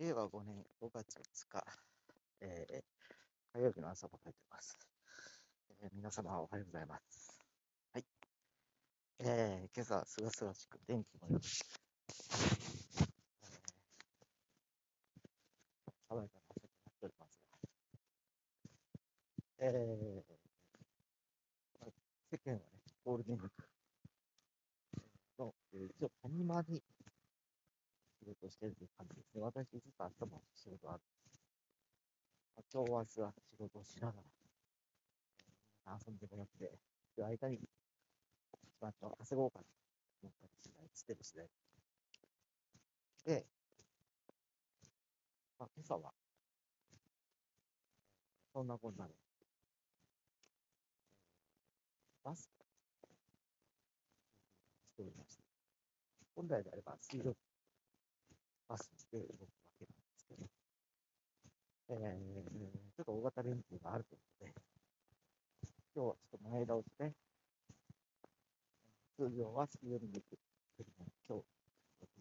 令和5年5月2日、えー、火曜日の朝を迎えています、えー、皆様おはようございます。はい。えー、今朝、すがすがしく天気も良く、えー、爽やかな朝となっておりますが、えー、世間はね、ゴールデンウィークの、えー、一応谷間に仕事してるという感じですね。私、実は明日も仕事あるんです。まあ、今日、明日は仕事をしながら、えー、遊んでもらって、いる間に、一番稼ごうかなと思ったりしない、してる次第。で、まあ、今朝は、そんなこんなで、バスしておりました。本来であれば水曜日バスで動くわけなんですけど、えー、ちょっと大型連休があるということで、今日はちょっと前倒しで、通常は水曜日に行くというのが今日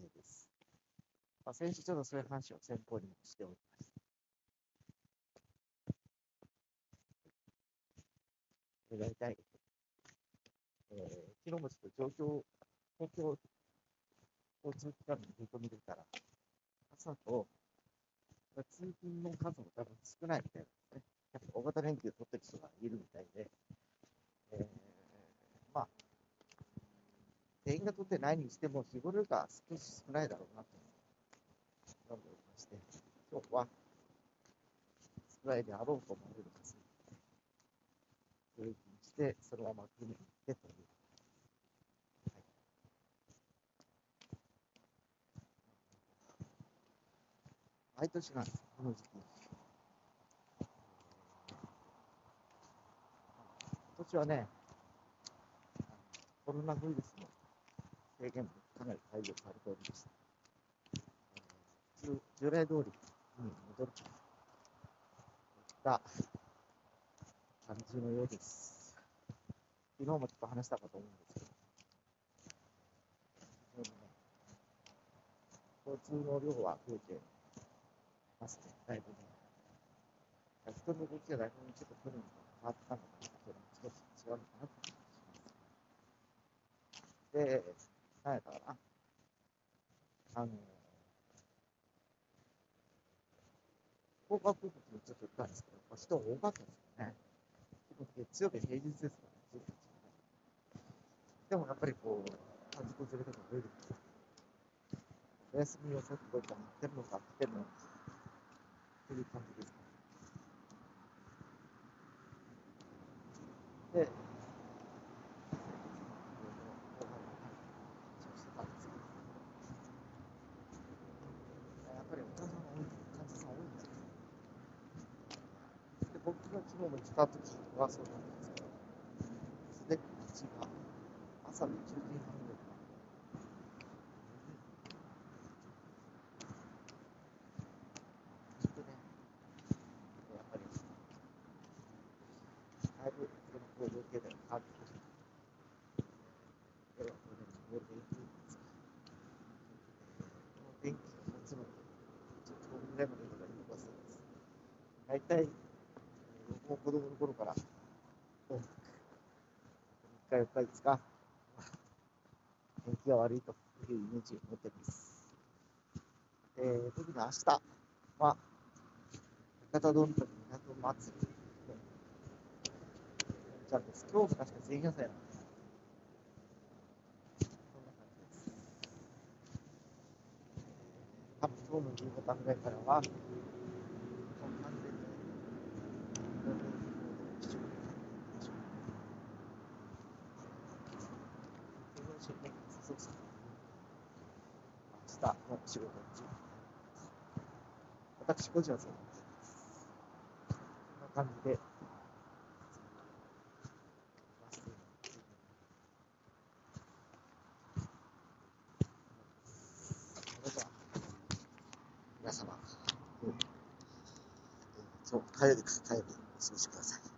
予定です。まあ、先週ちょっとそういう話を先方にもしておりました。大体、えー、昨日もちょっと状況、東京交通機関の振り込みでたら、朝と、通勤の数も多分少ないみたいなんですね。やっぱ大型連休取ってる人がいるみたいで、えー、まあ、全員が取ってないにしても、日頃が少し少ないだろうなと思っておりまして、今日は少ないであろうと思われる数通勤して、そのまま組に行ってという毎年なんです、この時期。今年はね、コロナウイルスの制限もかなり解除されておりました。普通、従来通りに戻るといった感じのようです。昨日もちょっと話したかと思うんですけど、交通の量は増えて、ますね、だいぶね。人の動きがだいぶちょっと去年と変わったのかなと少し違うのかなと思います。で、なんやったかな。あの、福岡空港にちょっと行ったんですけど、人多かったですよね。月曜日平日ですからね、でもやっぱりこう、家族連れとか増えるんです。お休みをちょっとどっかに行ってるのか、来てるのか。という感じですか。で、やっぱりお客さんが多い、んで。で、僕が昨日も来た時はそうなんですけど、すでに道が朝の10時半工業経済が変わってきました。これはこれゴールデンウィークですか。この天気が持つので、ちょっと今ぐらいまでとかいうことです。大体、僕も子供の頃から、3日、4日、5日、天気が悪いというイメージを持っています。えー、特に明日は、博多どんと港祭りちゃんです。今日も確か前夜祭なんです。そんな感じです。多分今日の夕方ぐらいからは、もう完全に、明日の仕事について私個人はそう思っています。こんな感じで、皆様、うん、そう、火曜日か、火曜日、お過ごしください。